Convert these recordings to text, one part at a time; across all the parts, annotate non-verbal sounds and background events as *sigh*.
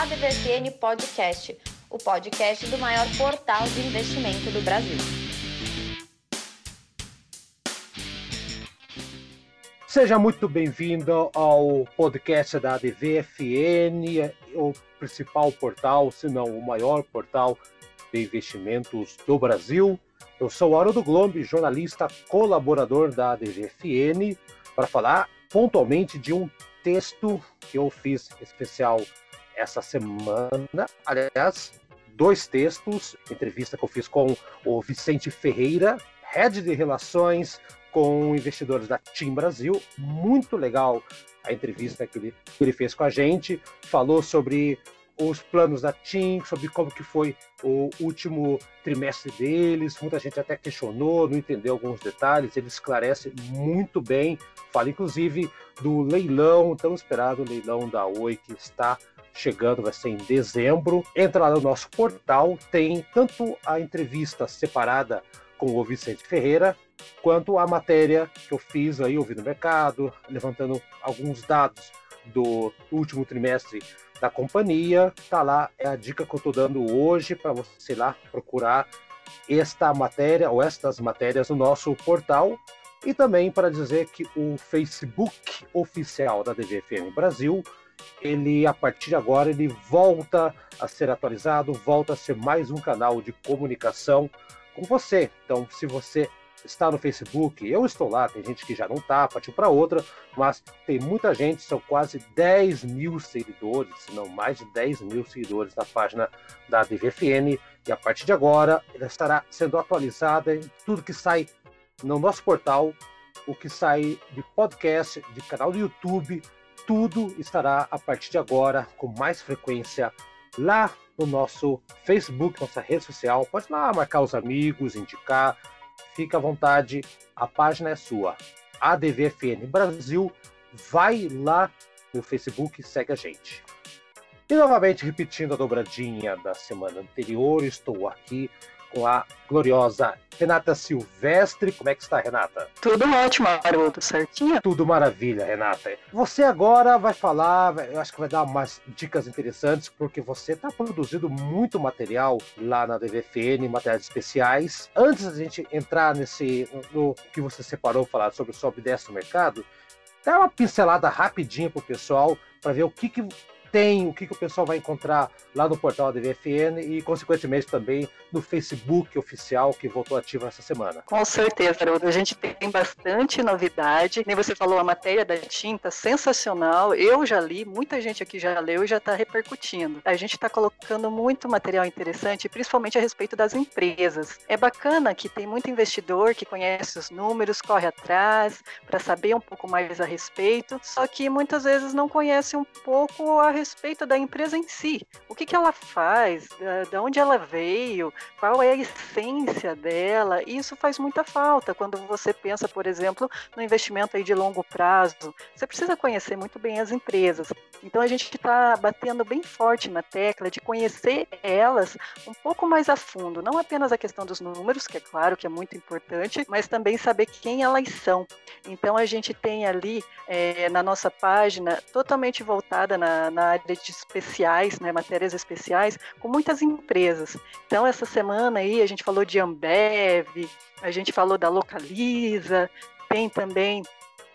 ADVFN Podcast, o podcast do maior portal de investimento do Brasil. Seja muito bem-vindo ao podcast da ADVFN, o principal portal, se não o maior portal de investimentos do Brasil. Eu sou Haroldo Glombi, jornalista colaborador da ADVFN, para falar pontualmente de um texto que eu fiz especial essa semana. Aliás, dois textos, entrevista que eu fiz com o Vicente Ferreira, head de relações com investidores da Team Brasil. Muito legal a entrevista que ele, que ele fez com a gente. Falou sobre os planos da TIM, sobre como que foi o último trimestre deles. Muita gente até questionou, não entendeu alguns detalhes. Ele esclarece muito bem. Fala inclusive do leilão, tão esperado leilão da Oi que está chegando, vai ser em dezembro. Entra lá no nosso portal, tem tanto a entrevista separada com o Vicente Ferreira, quanto a matéria que eu fiz aí, ouvindo o mercado, levantando alguns dados do último trimestre da companhia. Tá lá, é a dica que eu estou dando hoje para você ir lá procurar esta matéria ou estas matérias no nosso portal. E também para dizer que o Facebook oficial da DVFM Brasil, ele a partir de agora ele volta a ser atualizado, volta a ser mais um canal de comunicação com você. Então, se você está no Facebook, eu estou lá, tem gente que já não está, partiu para outra, mas tem muita gente, são quase 10 mil seguidores, se não mais de 10 mil seguidores na página da DVFN, e a partir de agora ela estará sendo atualizada em tudo que sai no nosso portal, o que sai de podcast, de canal do YouTube, tudo estará a partir de agora com mais frequência lá no nosso Facebook, nossa rede social. Pode lá marcar os amigos, indicar, fica à vontade, a página é sua. ADVFN Brasil, vai lá no Facebook e segue a gente. E novamente repetindo a dobradinha da semana anterior, estou aqui com a gloriosa Renata Silvestre. Como é que está, Renata? Tudo ótimo, Haroldo, certinho? Tudo maravilha, Renata. Você agora vai falar, eu acho que vai dar umas dicas interessantes, porque você está produzindo muito material lá na DVFN, materiais especiais. Antes da gente entrar nesse, no que você separou, falar sobre o sobe e desce no mercado, dá uma pincelada rapidinha pro pessoal para ver o que, que tem, o que, que o pessoal vai encontrar lá no portal da DVFN e, consequentemente, também no Facebook oficial que voltou ativo essa semana. Com certeza, Haroldo. A gente tem bastante novidade. Nem você falou, a matéria da tinta, sensacional. Eu já li, muita gente aqui já leu e já está repercutindo. A gente está colocando muito material interessante, principalmente a respeito das empresas. É bacana que tem muito investidor que conhece os números, corre atrás para saber um pouco mais a respeito, só que muitas vezes não conhece um pouco a respeito da empresa em si. O que, que ela faz, de onde ela veio, qual é a essência dela. E isso faz muita falta quando você pensa, por exemplo, no investimento aí de longo prazo. Você precisa conhecer muito bem as empresas. Então a gente está batendo bem forte na tecla de conhecer elas um pouco mais a fundo, não apenas a questão dos números, que é claro que é muito importante, mas também saber quem elas são. Então a gente tem ali é, na nossa página totalmente voltada na, na área de especiais, né, matérias especiais, com muitas empresas. Então, essa semana aí a gente falou de Ambev, a gente falou da Localiza, tem também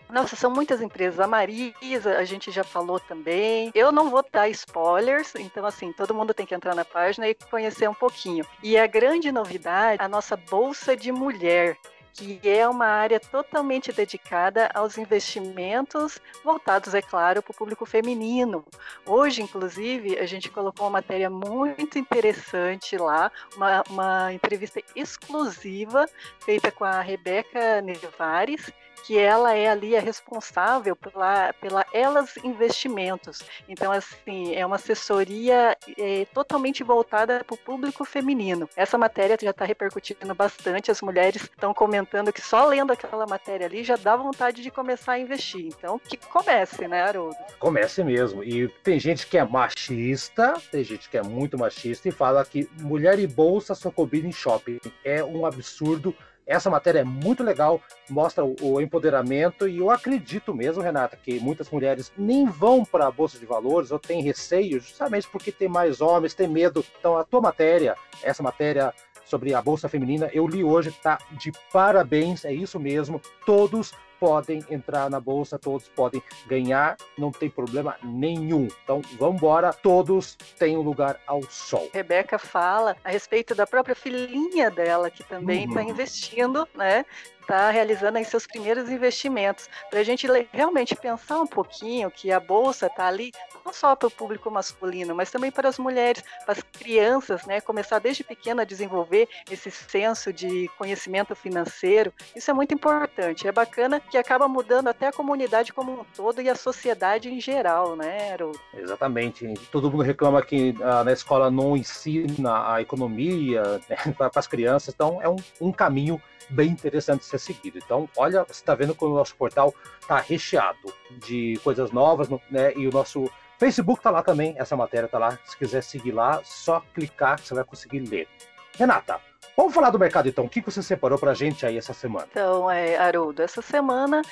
nossa, são muitas empresas. A Marisa, a gente já falou também. Eu não vou dar spoilers, então, assim, todo mundo tem que entrar na página e conhecer um pouquinho. E a grande novidade, a nossa Bolsa de Mulher que é uma área totalmente dedicada aos investimentos voltados, é claro, para o público feminino. Hoje, inclusive, a gente colocou uma matéria muito interessante lá, uma, uma entrevista exclusiva feita com a Rebeca Nevares, que ela é ali a responsável pela, pela Elas Investimentos. Então, assim, é uma assessoria é, totalmente voltada para o público feminino. Essa matéria já está repercutindo bastante, as mulheres estão comentando que só lendo aquela matéria ali já dá vontade de começar a investir. Então, que comece, né, Haroldo? Comece mesmo. E tem gente que é machista, tem gente que é muito machista e fala que mulher e bolsa só combina em shopping. É um absurdo essa matéria é muito legal, mostra o, o empoderamento e eu acredito mesmo, Renata, que muitas mulheres nem vão para a bolsa de valores ou têm receio, justamente porque tem mais homens, tem medo. Então a tua matéria, essa matéria sobre a bolsa feminina, eu li hoje, tá de parabéns, é isso mesmo. Todos podem entrar na bolsa, todos podem ganhar, não tem problema nenhum. Então, vamos embora, todos têm um lugar ao sol. Rebeca fala a respeito da própria filhinha dela, que também está uhum. investindo, né? Está realizando aí seus primeiros investimentos, para a gente realmente pensar um pouquinho que a bolsa está ali não só para o público masculino, mas também para as mulheres, para as crianças, né, começar desde pequena a desenvolver esse senso de conhecimento financeiro. Isso é muito importante. É bacana que acaba mudando até a comunidade como um todo e a sociedade em geral, né, Haroldo? Exatamente. Todo mundo reclama que ah, na escola não ensina a economia né, *laughs* para as crianças, então é um, um caminho bem interessante ser seguido. Então, olha, você está vendo que o nosso portal está recheado de coisas novas, né? E o nosso Facebook está lá também, essa matéria está lá. Se quiser seguir lá, só clicar que você vai conseguir ler. Renata, vamos falar do mercado então. O que você separou para a gente aí essa semana? Então, é, Haroldo, essa semana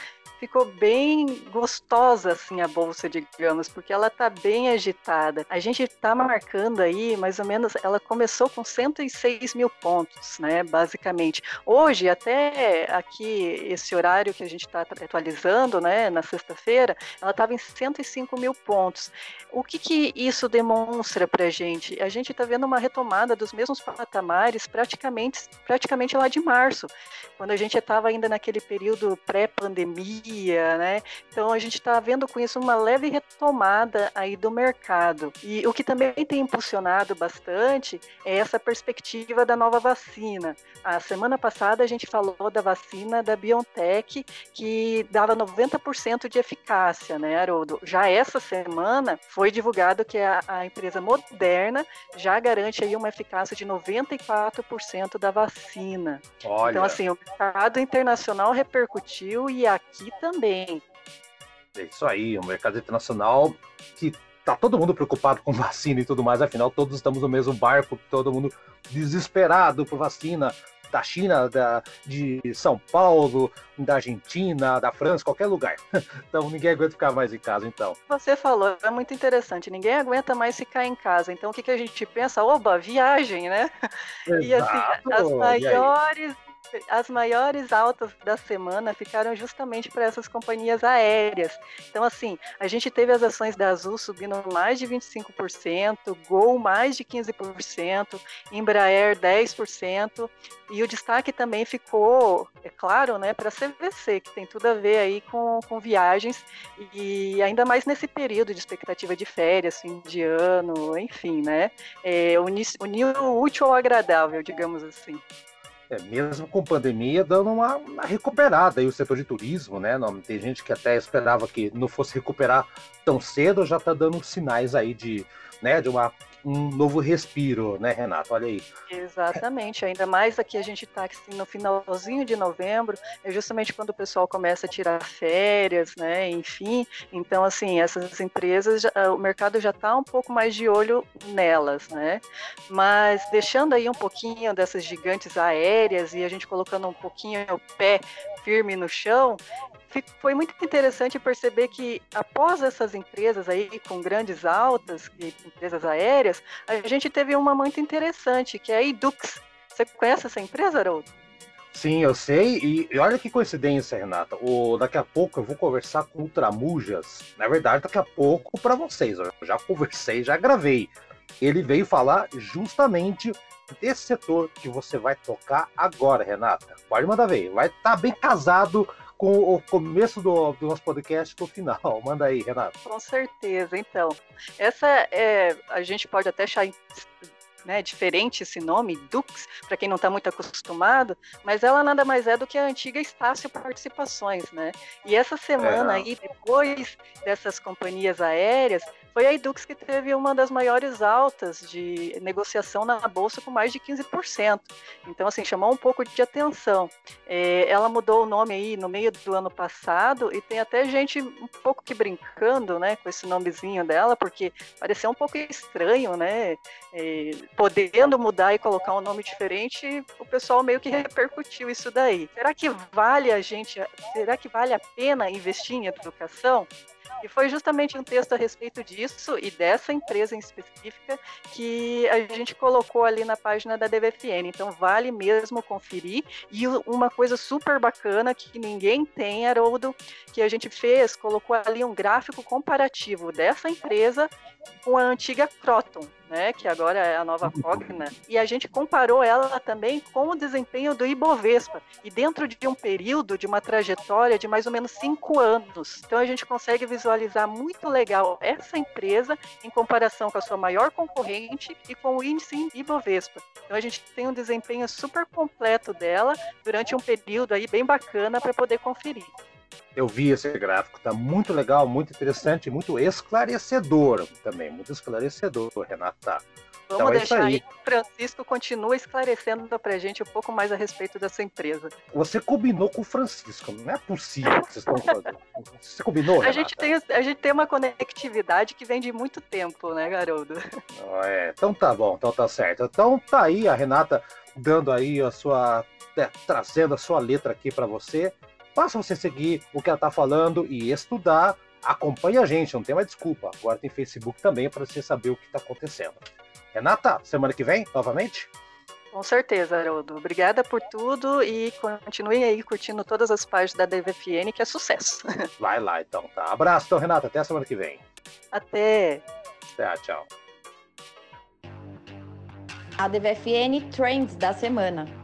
ficou bem gostosa assim a bolsa, digamos, porque ela tá bem agitada. A gente tá marcando aí, mais ou menos, ela começou com 106 mil pontos, né, basicamente. Hoje, até aqui, esse horário que a gente está atualizando, né, na sexta-feira, ela estava em 105 mil pontos. O que, que isso demonstra para a gente? A gente está vendo uma retomada dos mesmos patamares praticamente, praticamente lá de março, quando a gente estava ainda naquele período pré-pandemia, né? Então a gente está vendo com isso uma leve retomada aí do mercado. E o que também tem impulsionado bastante é essa perspectiva da nova vacina. A semana passada a gente falou da vacina da BioNTech que dava 90% de eficácia, né, Haroldo? Já essa semana foi divulgado que a, a empresa Moderna já garante aí uma eficácia de 94% da vacina. Olha. Então assim, o mercado internacional repercutiu e aqui também. É isso aí, o mercado internacional que tá todo mundo preocupado com *laughs* vacina e tudo mais, afinal todos estamos no mesmo barco, todo mundo desesperado por vacina da China, da, de São Paulo, da Argentina, da França, qualquer lugar. *laughs* Então ninguém aguenta ficar mais em casa, então. Você falou, é muito interessante, ninguém aguenta mais ficar em casa. Então o que, que a gente pensa? Oba, viagem, né? Exato. *laughs* E assim, as maiores as maiores altas da semana ficaram justamente para essas companhias aéreas. Então, assim, a gente teve as ações da Azul subindo mais de 25%, Gol mais de 15%, Embraer 10%, e o destaque também ficou, é claro, né, para a CVC, que tem tudo a ver aí com, com viagens, e ainda mais nesse período de expectativa de férias, fim de ano, enfim, né? É, unir o útil ao agradável, digamos assim. É, mesmo com pandemia, dando uma, uma, recuperada aí o setor de turismo, né? Não, tem gente que até esperava que não fosse recuperar tão cedo, já está dando sinais aí de, né, de uma um novo respiro, né, Renato? Olha aí. Exatamente. Ainda mais aqui a gente está assim, no finalzinho de novembro, é justamente quando o pessoal começa a tirar férias, né? Enfim. Então, assim, essas empresas, o mercado já está um pouco mais de olho nelas, né? Mas deixando aí um pouquinho dessas gigantes aéreas e a gente colocando um pouquinho o pé firme no chão, foi muito interessante perceber que após essas empresas aí com grandes altas, empresas aéreas, a gente teve uma muito interessante, que é a Edux. Você conhece essa empresa, Haroldo? Sim, eu sei. E, olha que coincidência, Renata. O, daqui a pouco eu vou conversar com o Tramujas. Na verdade, daqui a pouco para vocês. Eu já conversei, já gravei. Ele veio falar justamente desse setor que você vai tocar agora, Renata. Pode mandar ver. Vai estar tá bem casado com o começo do, do nosso podcast com o final. *laughs* Manda aí, Renato. Com certeza. Então, essa é. A gente pode até achar né, diferente esse nome, Dux, para quem não está muito acostumado, mas ela nada mais é do que a antiga Estácio Participações, né? E essa semana é. aí, depois dessas companhias aéreas, foi a Edux que teve uma das maiores altas de negociação na bolsa com mais de 15%. Então, assim, chamou um pouco de atenção. É, ela mudou o nome aí no meio do ano passado e tem até gente um pouco que brincando, né, com esse nomezinho dela, porque pareceu um pouco estranho, né, é, podendo mudar e colocar um nome diferente, o pessoal meio que repercutiu isso daí. Será que vale a gente, será que vale a pena investir em educação? E foi justamente um texto a respeito disso e dessa empresa em específica que a gente colocou ali na página da DVFN. Então vale mesmo conferir. E uma coisa super bacana que ninguém tem, Haroldo, que a gente fez, colocou ali um gráfico comparativo dessa empresa com a antiga Croton né, que agora é a nova Cogna, e a gente comparou ela também com o desempenho do Ibovespa, e dentro de um período, de uma trajetória de mais ou menos cinco anos. Então a gente consegue visualizar muito legal essa empresa em comparação com a sua maior concorrente e com o índice Ibovespa. Então a gente tem um desempenho super completo dela durante um período aí bem bacana para poder conferir. Eu vi esse gráfico, tá muito legal, muito interessante, muito esclarecedor também, muito esclarecedor, Renata. Vamos então, é deixar aí. aí que o Francisco continua esclarecendo pra gente um pouco mais a respeito dessa empresa. Você combinou com o Francisco, não é possível que vocês estão fazendo. Você combinou, a gente, tem, a gente tem uma conectividade que vem de muito tempo, né, garoto? É, então tá bom, então tá certo. Então tá aí a Renata dando aí a sua. É, trazendo a sua letra aqui para você. Basta você seguir o que ela está falando e estudar. Acompanhe a gente, não tem mais desculpa. Agora tem Facebook também para você saber o que está acontecendo. Renata, semana que vem, novamente? Com certeza, Haroldo. Obrigada por tudo e continue aí curtindo todas as páginas da DVFN, que é sucesso. *laughs* Vai lá, então. Tá. Abraço, então, Renata. Até a semana que vem. Até. Até, tchau. A DVFN Trends da semana.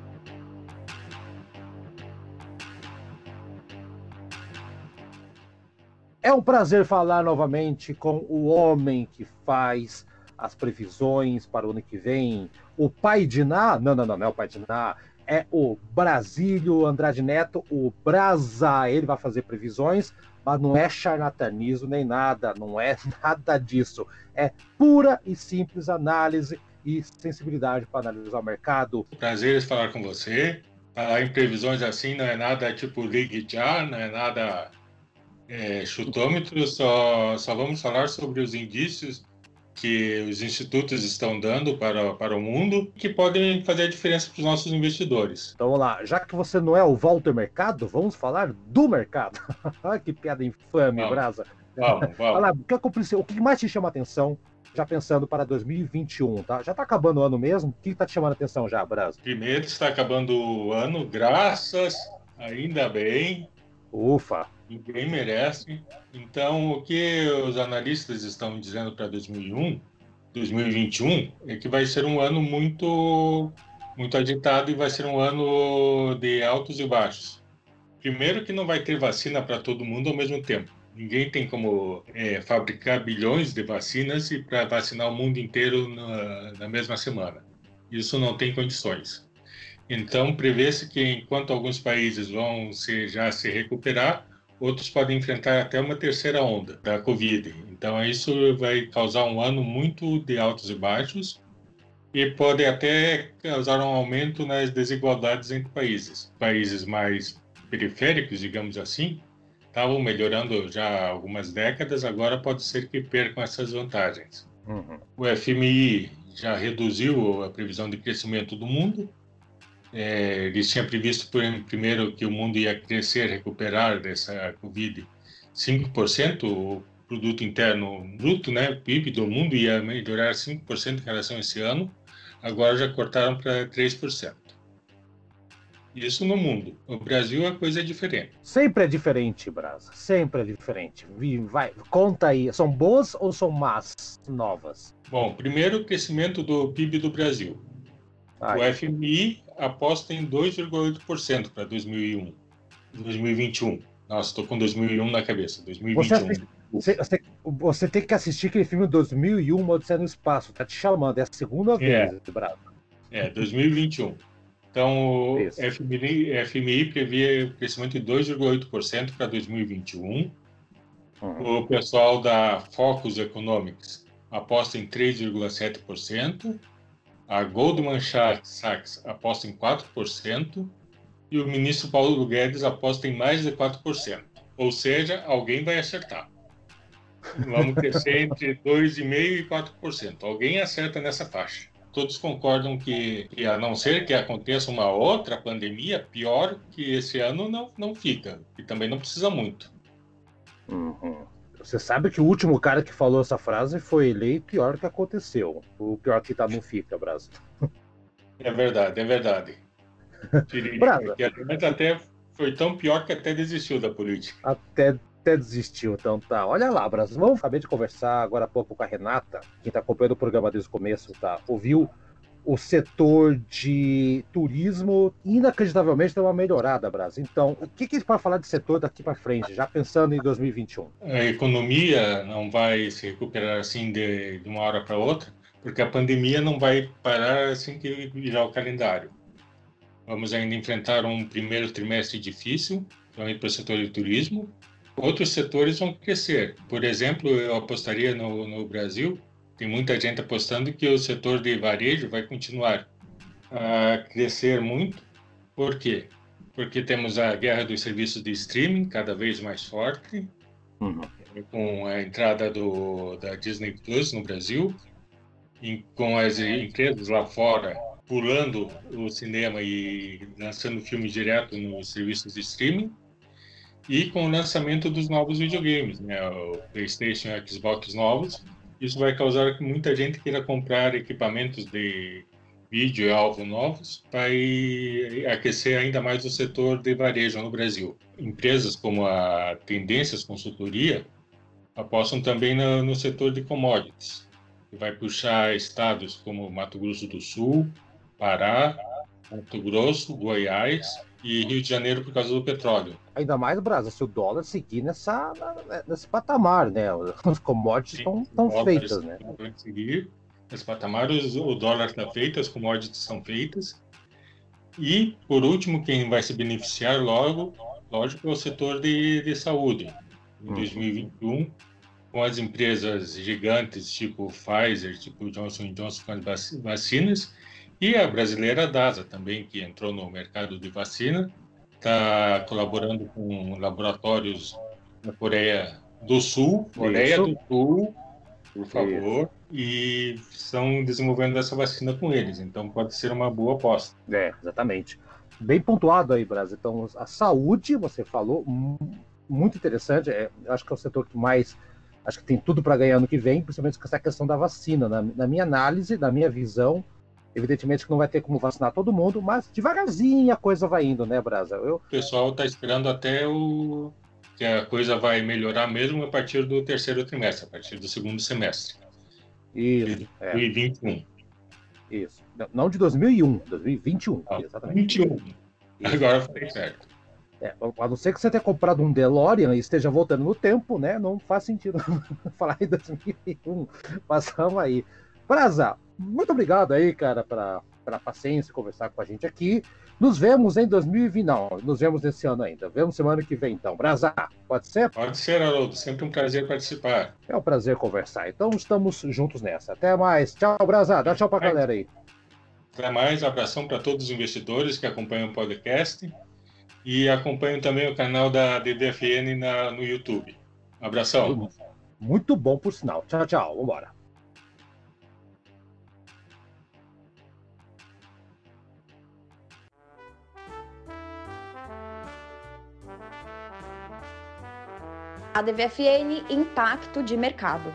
É um prazer falar novamente com o homem que faz as previsões para o ano que vem, o pai de Ná, não, não, não, não é o pai de Ná, é o Brasílio Andrade Neto, o Brasa, ele vai fazer previsões, mas não é charlatanismo nem nada, não é *laughs* nada disso, é pura e simples análise e sensibilidade para analisar o mercado. Prazer falar com você. Falar em previsões assim não é nada tipo ligue já, não é nada é, chutômetro, só, só vamos falar sobre os indícios que os institutos estão dando para, para o mundo que podem fazer a diferença para os nossos investidores. Então vamos lá, já que você não é o Walter Mercado, vamos falar do mercado. *laughs* que piada infame, vamos, Brasa. Vamos, *laughs* vamos. Lá, o que mais te chama a atenção, já pensando para 2021, tá? Já está acabando o ano mesmo? O que está te chamando a atenção já, Brasa? Primeiro está acabando o ano, graças, ainda bem. Ufa! Ninguém merece. Então, o que os analistas estão dizendo para 2001, 2021 é que vai ser um ano muito, muito agitado e vai ser um ano de altos e baixos. Primeiro, que não vai ter vacina para todo mundo ao mesmo tempo. Ninguém tem como é, fabricar bilhões de vacinas e para vacinar o mundo inteiro na, na mesma semana. Isso não tem condições. Então, prevê-se que enquanto alguns países vão se, já se recuperar, outros podem enfrentar até uma terceira onda da Covid. Então, isso vai causar um ano muito de altos e baixos e pode até causar um aumento nas desigualdades entre países. Países mais periféricos, digamos assim, estavam melhorando já há algumas décadas, agora pode ser que percam essas vantagens. Uhum. O FMI já reduziu a previsão de crescimento do mundo é, eles tinham previsto primeiro que o mundo ia crescer, recuperar dessa Covid 5%, o produto interno bruto, né, PIB do mundo ia melhorar 5% em relação a esse ano, agora já cortaram para 3%. Isso no mundo. No Brasil a coisa é diferente. Sempre é diferente, Brasa. Sempre é diferente. Vai, conta aí. São boas ou são más novas? Bom, primeiro o crescimento do PIB do Brasil. O FMI aposta em 2,8% para 2001, 2021. Nossa, estou com 2001 na cabeça. 2021. Você, você, você, tem que assistir aquele filme 2001, Uma Odisseia no Espaço. Tá te chamando, é a segunda é. vez, Bravo. É, 2021. Então, o FMI, FMI prevê crescimento de 2,8% para 2021. Uhum. O pessoal da Focus Economics aposta em 3,7%. A Goldman Sachs aposta em 4%. E o ministro Paulo Guedes aposta em mais de 4%. Ou seja, alguém vai acertar. Vamos crescer entre 2,5% e 4%. Alguém acerta nessa faixa. Todos concordam que, que, a não ser que aconteça uma outra pandemia pior, que esse ano não, não fica. E também não precisa muito. Uhum. Você sabe que o último cara que falou essa frase foi eleito pior que aconteceu. O pior que tá não fica, Brasil. É verdade, é verdade. *laughs* Mas até foi tão pior que até desistiu da política. Até até desistiu. Então tá, olha lá, Brasil. Vamos acabei de conversar agora há pouco com a Renata, quem tá acompanhando o programa desde o começo, tá? Ouviu o setor de turismo inacreditavelmente deu uma melhorada, Brasil. Então, o que, que a pode falar de setor daqui para frente, já pensando em 2021? A economia não vai se recuperar assim de, de uma hora para outra, porque a pandemia não vai parar assim que virar o calendário. Vamos ainda enfrentar um primeiro trimestre difícil, principalmente para o setor de turismo, outros setores vão crescer. Por exemplo, eu apostaria no, no Brasil, tem muita gente apostando que o setor de varejo vai continuar a crescer muito. Por quê? Porque temos a guerra dos serviços de streaming cada vez mais forte, uhum. com a entrada do, da Disney Plus no Brasil, com as empresas lá fora pulando o cinema e lançando filmes direto nos serviços de streaming e com o lançamento dos novos videogames, né, o PlayStation e Xbox novos, isso vai causar que muita gente queira comprar equipamentos de vídeo e alvo novos para aquecer ainda mais o setor de varejo no Brasil. Empresas como a Tendências Consultoria apostam também no, no setor de commodities, que vai puxar estados como Mato Grosso do Sul, Pará, Mato Grosso, Goiás e Rio de Janeiro por causa do petróleo. Ainda mais, Brasil, se o dólar seguir nessa, nesse patamar, né? Os commodities estão feitas, né? Seguir nesse patamar, o dólar está feito, as commodities estão feitas. E, por último, quem vai se beneficiar logo, lógico, é o setor de, de saúde. Em uhum. 2021, com as empresas gigantes tipo Pfizer, tipo Johnson Johnson com as vacinas, e a brasileira DASA também, que entrou no mercado de vacina, está colaborando com laboratórios na Coreia do Sul, Coreia Isso. do Sul, por favor, Isso. e estão desenvolvendo essa vacina com eles. Então pode ser uma boa aposta. É, exatamente. Bem pontuado aí, Brasil. Então, a saúde, você falou, muito interessante. É, acho que é o setor que mais. Acho que tem tudo para ganhar no que vem, principalmente com essa questão da vacina. Na, na minha análise, na minha visão, Evidentemente que não vai ter como vacinar todo mundo, mas devagarzinho a coisa vai indo, né, Brasa? Eu... O pessoal está esperando até o que a coisa vai melhorar mesmo a partir do terceiro trimestre, a partir do segundo semestre. Isso. De 2021. É. Isso. Não de 2001, 2021. Ah, exatamente. 21. Isso. Agora foi certo. É, a não ser que você tenha comprado um DeLorean e esteja voltando no tempo, né? Não faz sentido *laughs* falar em 2001. Passamos aí. Brasa, muito obrigado aí, cara, pela, pela paciência, conversar com a gente aqui. Nos vemos em 2020, não, nos vemos nesse ano ainda. Vemos semana que vem, então. Brasa, pode ser? Pode ser, Haroldo. Sempre um prazer participar. É um prazer conversar. Então, estamos juntos nessa. Até mais. Tchau, Brasa. Dá tchau pra galera aí. Até mais. Abração para todos os investidores que acompanham o podcast e acompanham também o canal da DDFN na, no YouTube. Abração. Muito bom, por sinal. Tchau, tchau. Vambora. A DVFN Impacto de Mercado.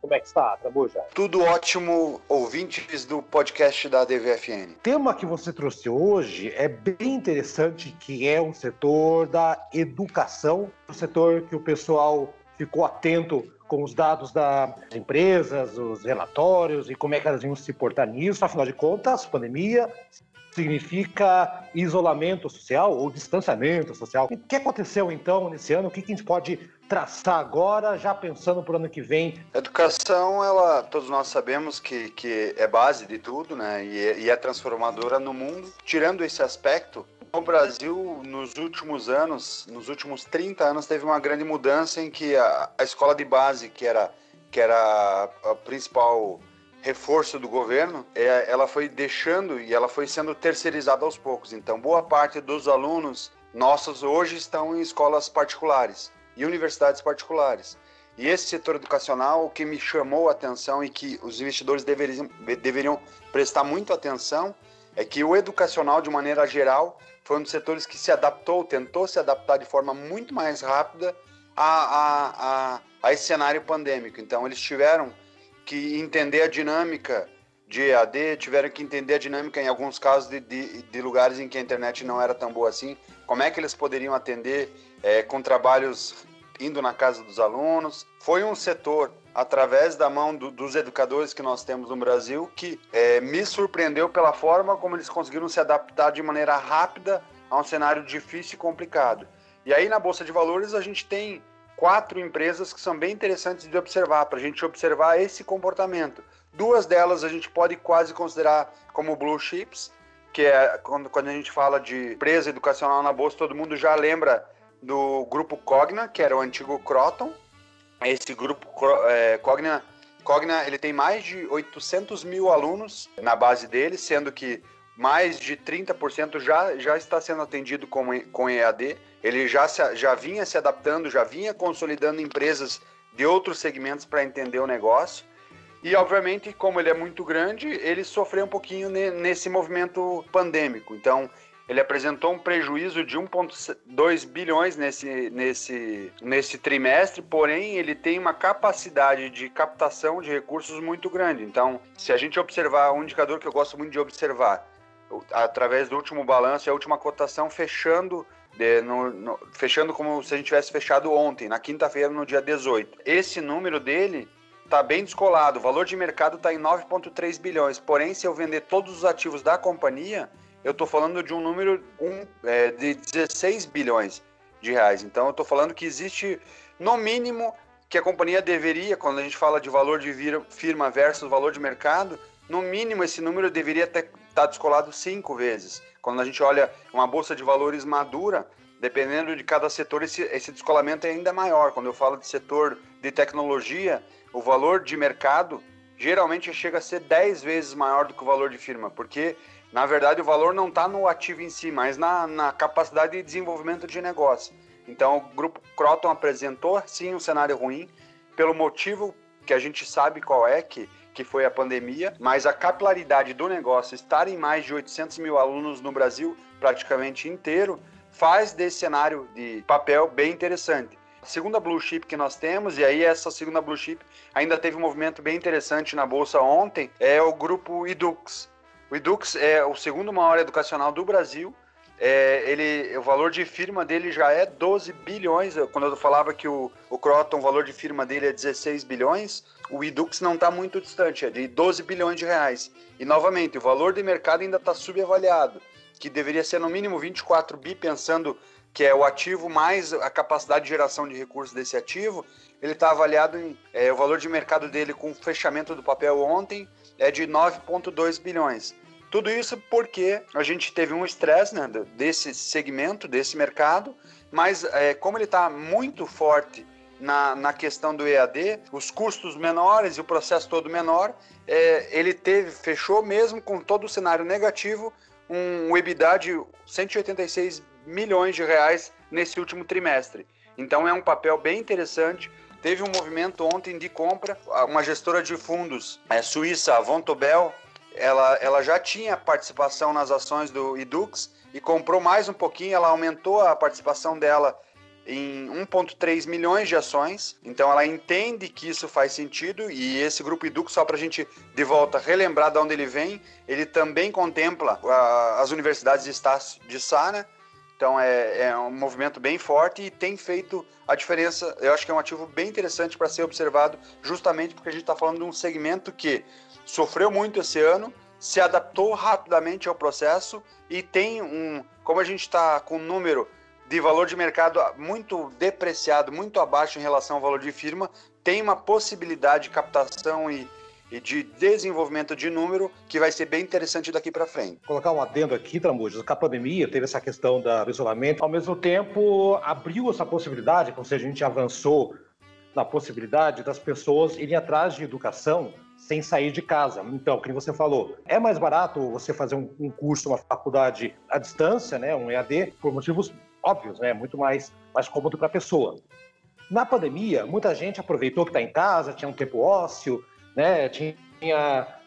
Como é que está, Trabuja? Tudo ótimo, ouvintes do podcast da DVFN. O tema que você trouxe hoje é bem interessante, que é o setor da educação, o setor que o pessoal ficou atento com os dados das empresas, os relatórios e como é que elas iam se portar nisso. Afinal de contas, pandemia, significa isolamento social ou distanciamento social. O que aconteceu então nesse ano? O que a gente pode traçar agora, já pensando para o ano que vem? Educação, ela, todos nós sabemos que, que é base de tudo, né? E é, e é transformadora no mundo. Tirando esse aspecto, o Brasil, nos últimos anos, nos últimos 30 anos, teve uma grande mudança em que a, a escola de base, que era, que era a principal reforço do governo, é, ela foi deixando e ela foi sendo terceirizada aos poucos. Então, boa parte dos alunos nossos hoje estão em escolas particulares e universidades particulares. E esse setor educacional, o que me chamou a atenção e que os investidores deveriam, deveriam prestar muito atenção, é que o educacional, de maneira geral, foi um dos setores que se adaptou, tentou se adaptar de forma muito mais rápida a, a, a, a esse cenário pandêmico. Então, eles tiveram que entender a dinâmica de EAD, tiveram que entender a dinâmica, em alguns casos, de, de, de, lugares em que a internet não era tão boa assim, como é que eles poderiam atender é, com trabalhos indo na casa dos alunos. Foi um setor, através da mão do, dos educadores que nós temos no Brasil, que é, me surpreendeu pela forma como eles conseguiram se adaptar de maneira rápida a um cenário difícil e complicado. E aí, na Bolsa de Valores, a gente tem quatro empresas que são bem interessantes de observar, para a gente observar esse comportamento. Duas delas a gente pode quase considerar como blue chips, que é quando, quando a gente fala de empresa educacional na bolsa, todo mundo já lembra do grupo Cogna, que era o antigo Croton. Esse grupo é, Cogna, Cogna ele tem mais de 800 mil alunos na base dele, sendo que mais de 30% já, já está sendo atendido com, com EAD. Ele já, se, já vinha se adaptando, já vinha consolidando empresas de outros segmentos para entender o negócio. E, obviamente, como ele é muito grande, ele sofreu um pouquinho nesse movimento pandêmico. Então, ele apresentou um prejuízo de 1,2 bilhões nesse, nesse, nesse trimestre, porém, ele tem uma capacidade de captação de recursos muito grande. Então, se a gente observar um indicador que eu gosto muito de observar, através do último balanço e a última cotação fechando de, no, no, fechando como se a gente tivesse fechado ontem, na quinta-feira, no dia 18. Esse número dele está bem descolado. O valor de mercado está em 9,3 bilhões. Porém, se eu vender todos os ativos da companhia, eu estou falando de um número um, é, de 16 bilhões de reais. Então, eu estou falando que existe, no mínimo, que a companhia deveria, quando a gente fala de valor de firma versus valor de mercado, no mínimo esse número deveria estar tá descolado cinco vezes. Quando a gente olha uma bolsa de valores madura, dependendo de cada setor, esse, esse descolamento é ainda maior. Quando eu falo de setor de tecnologia, o valor de mercado geralmente chega a ser 10 vezes maior do que o valor de firma, porque na verdade o valor não está no ativo em si, mas na, na capacidade de desenvolvimento de negócio. Então o grupo Croton apresentou sim um cenário ruim, pelo motivo que a gente sabe qual é, que que foi a pandemia, mas a capilaridade do negócio, estar em mais de 800 mil alunos no Brasil praticamente inteiro, faz desse cenário de papel bem interessante. Segunda blue chip que nós temos, e aí essa segunda blue chip ainda teve um movimento bem interessante na bolsa ontem, é o grupo Edux. O Edux é o segundo maior educacional do Brasil, é, ele, o valor de firma dele já é 12 bilhões. Quando eu falava que o, o Croton, o valor de firma dele é 16 bilhões, o Edux não está muito distante, é de 12 bilhões de reais. E novamente, o valor de mercado ainda está subavaliado, que deveria ser no mínimo 24 bi, pensando que é o ativo mais a capacidade de geração de recursos desse ativo. Ele está avaliado em é, o valor de mercado dele com o fechamento do papel ontem é de 9,2 bilhões. Tudo isso porque a gente teve um estresse né, desse segmento, desse mercado, mas é, como ele está muito forte na, na questão do EAD, os custos menores e o processo todo menor, é, ele teve, fechou mesmo com todo o cenário negativo, um EBITDA de 186 milhões de reais nesse último trimestre. Então é um papel bem interessante. Teve um movimento ontem de compra, uma gestora de fundos é, suíça, a Vontobel, ela, ela já tinha participação nas ações do Edux e comprou mais um pouquinho, ela aumentou a participação dela em 1,3 milhões de ações. Então ela entende que isso faz sentido e esse grupo Edux, só para a gente de volta relembrar de onde ele vem, ele também contempla as universidades de Estácio de Sá, né? Então é, é, um movimento bem forte e tem feito a diferença. Eu acho que é um ativo bem interessante para ser observado, justamente porque a gente está falando de um segmento que sofreu muito esse ano, se adaptou rapidamente ao processo e tem um, como a gente está com um número de valor de mercado muito depreciado, muito abaixo em relação ao valor de firma, tem uma possibilidade de captação e, e de desenvolvimento de número que vai ser bem interessante daqui para frente. Colocar um adendo aqui, Tramujas, que a pandemia teve essa questão da, do isolamento, ao mesmo tempo abriu essa possibilidade, ou seja, a gente avançou na possibilidade das pessoas irem atrás de educação sem sair de casa. Então, como você falou, é mais barato você fazer um, um curso, uma faculdade à distância, né, um EAD, por motivos óbvios, né, muito mais, mais cômodo para a pessoa. Na pandemia, muita gente aproveitou que está em casa, tinha um tempo ósseo, né, tinha,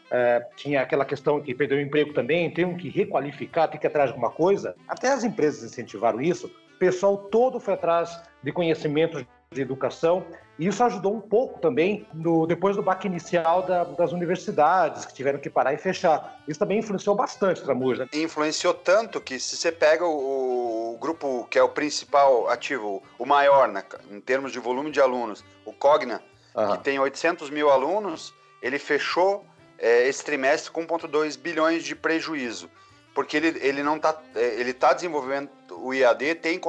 é, tinha aquela questão que perdeu o emprego também, tem que requalificar, tem que ir atrás de alguma coisa. Até as empresas incentivaram isso. O pessoal todo foi atrás de conhecimentos de educação. E isso ajudou um pouco também no, depois do baque inicial da, das universidades, que tiveram que parar e fechar. Isso também influenciou bastante Tramuja. Influenciou tanto que se você pega o, o, grupo que é o principal ativo, o maior né, em termos de volume de alunos, o Cogna, uhum. que tem 800 mil alunos, ele fechou é, esse trimestre com 1,2 bilhões de prejuízo porque ele, ele não está ele tá desenvolvendo o IAD, tem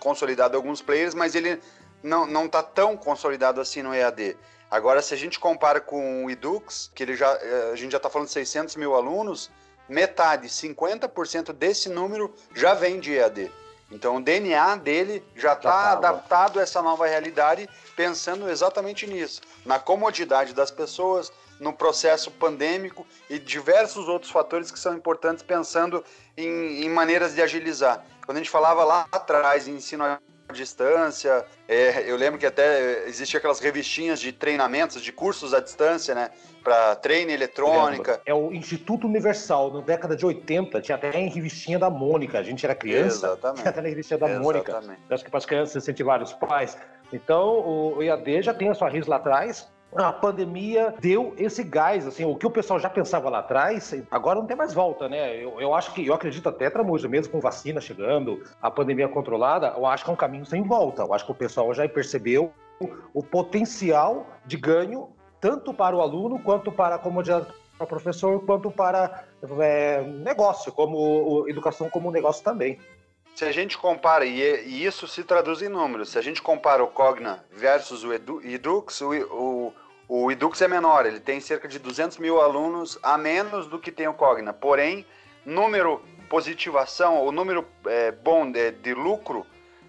consolidado alguns players, mas ele não não está tão consolidado assim no EAD. Agora, se a gente compara com o Edux, que ele já, eh, a gente já está falando de 600 mil alunos, metade, 50% desse número já vem de EAD. Então, o DNA dele já está adaptado a essa nova realidade, pensando exatamente nisso, na comodidade das pessoas, no processo pandêmico e diversos outros fatores que são importantes, pensando em, em maneiras de agilizar. Quando a gente falava lá atrás em ensino distância. É, eu lembro que até existia aquelas revistinhas de treinamentos, de cursos à distância, né? Para treino eletrônica. É o Instituto Universal, na década de 80, tinha até em revistinha da Mônica. A gente era criança, Exatamente. tinha até na revistinha da Exatamente. Mônica. Acho que para as crianças incentivar os pais. Então, o IAD já tem a sua raiz lá atrás, a pandemia deu esse gás, assim, o que o pessoal já pensava lá atrás, agora não tem mais volta, né? Eu, eu acho que, eu acredito até, Tramuja, mesmo com vacina chegando, a pandemia controlada, eu acho que é um caminho sem volta. Eu acho que o pessoal já percebeu o potencial de ganho, tanto para o aluno, quanto para a comodidade para o professor, quanto para é, negócio, como educação como negócio também. Se a gente compara, e, e, isso se traduz em números, se a gente compara o Cogna versus o Edu, Edux, o, o o Edux é menor, ele tem cerca de 200 mil alunos a menos do que tem o Cogna. Porém, número positivação, o número é, bom de, de lucro,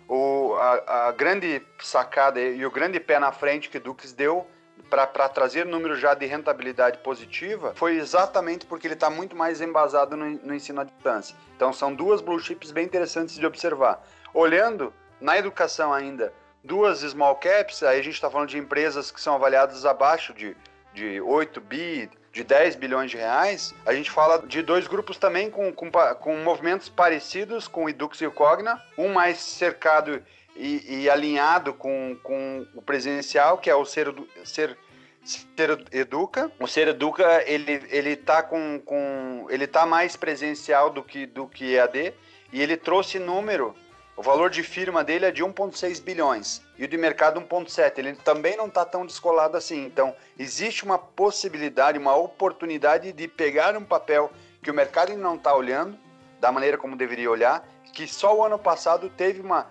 o, a, a, grande sacada e o grande pé na frente que o Edux deu para trazer número já de rentabilidade positiva foi exatamente porque ele está muito mais embasado no, no ensino à distância. Então são duas blue chips bem interessantes de observar. Olhando na educação ainda, duas small caps, aí a gente está falando de empresas que são avaliadas abaixo de, de 8 bi, de 10 bilhões de reais. A gente fala de dois grupos também com, com, com movimentos parecidos com o Edux e o Cogna, um mais cercado e, e alinhado com, com o presencial, que é o Ser, ser Ser Educa. O Ser Educa, ele, ele tá com, com ele tá mais presencial do que do que EAD e ele trouxe número o valor de firma dele é de 1,6 bilhões e o de mercado 1,7. Ele também não está tão descolado assim. Então, existe uma possibilidade, uma oportunidade de pegar um papel que o mercado não está olhando, da maneira como deveria olhar, que só o ano passado teve uma,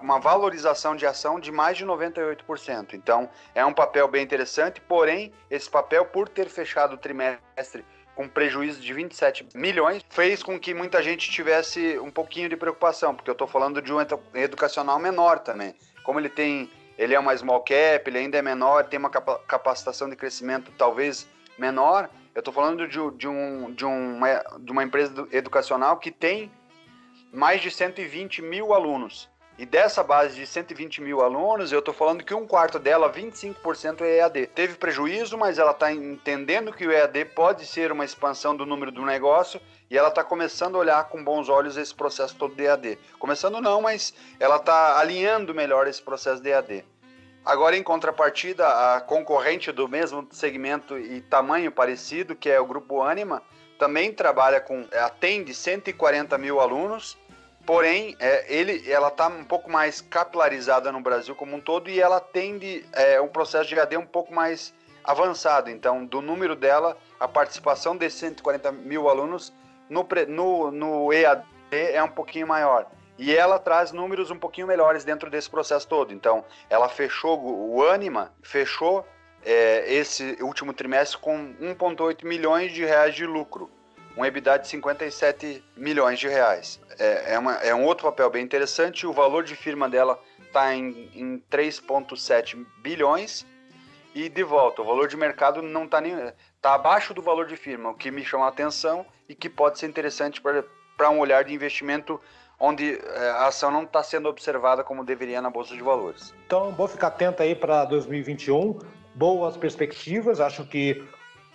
uma valorização de ação de mais de 98%. Então, é um papel bem interessante, porém, esse papel, por ter fechado o trimestre com prejuízo de 27 milhões, fez com que muita gente tivesse um pouquinho de preocupação, porque eu estou falando de um educacional menor também. Como ele tem, ele é uma small cap, ele ainda é menor, tem uma capacitação de crescimento talvez menor. Eu estou falando de, de, um, de, de uma empresa educacional que tem mais de 120 mil alunos. E dessa base de 120 mil alunos, eu estou falando que um quarto dela, 25% é EAD. Teve prejuízo, mas ela está entendendo que o EAD pode ser uma expansão do número do negócio e ela está começando a olhar com bons olhos esse processo todo de EAD. Começando não, mas ela está alinhando melhor esse processo de EAD. Agora, em contrapartida, a concorrente do mesmo segmento e tamanho parecido, que é o Grupo Anima, também trabalha com, atende 140 mil alunos Porém, é, ele, ela está um pouco mais capilarizada no Brasil como um todo e ela tende é, um processo de AD um pouco mais avançado. Então, do número dela, a participação desses 140 mil alunos no, no, no EAD é um pouquinho maior. E ela traz números um pouquinho melhores dentro desse processo todo. Então, ela fechou, o Anima fechou é, esse último trimestre com 1,8 milhões de reais de lucro. Um EBITDA de 57 milhões de reais. É, é, uma, é um outro papel bem interessante. O valor de firma dela está em, em 3,7 bilhões. E de volta, o valor de mercado não está nem. está abaixo do valor de firma, o que me chama a atenção e que pode ser interessante para um olhar de investimento onde é, a ação não está sendo observada como deveria na Bolsa de Valores. Então, vou ficar atento aí para 2021. Boas perspectivas. Acho que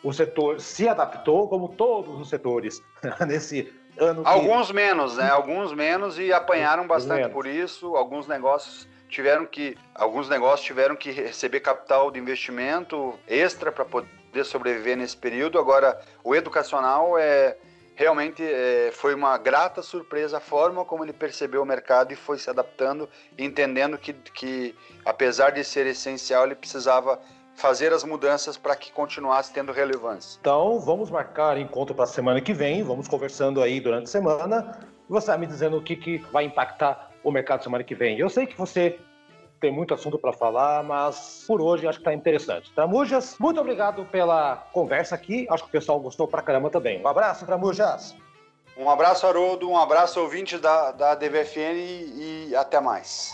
o setor se adaptou, como todos os setores, *laughs* nesse ano. Que... Alguns menos, né? Alguns menos e apanharam bastante menos. por isso. Alguns negócios tiveram que, alguns negócios tiveram que receber capital de investimento extra para poder sobreviver nesse período. Agora, o educacional é realmente é, foi uma grata surpresa a forma como ele percebeu o mercado e foi se adaptando, entendendo que, que apesar de ser essencial, ele precisava fazer as mudanças para que continuasse tendo relevância. Então, vamos marcar encontro para a semana que vem, vamos conversando aí durante a semana. Você vai me dizendo o que, que vai impactar o mercado semana que vem. Eu sei que você tem muito assunto para falar, mas por hoje acho que está interessante. Tramujas, muito obrigado pela conversa aqui. Acho que o pessoal gostou pra caramba também. Um abraço, Tramujas. Um abraço, Haroldo. Um abraço, ouvinte da, da DVFN e, e até mais.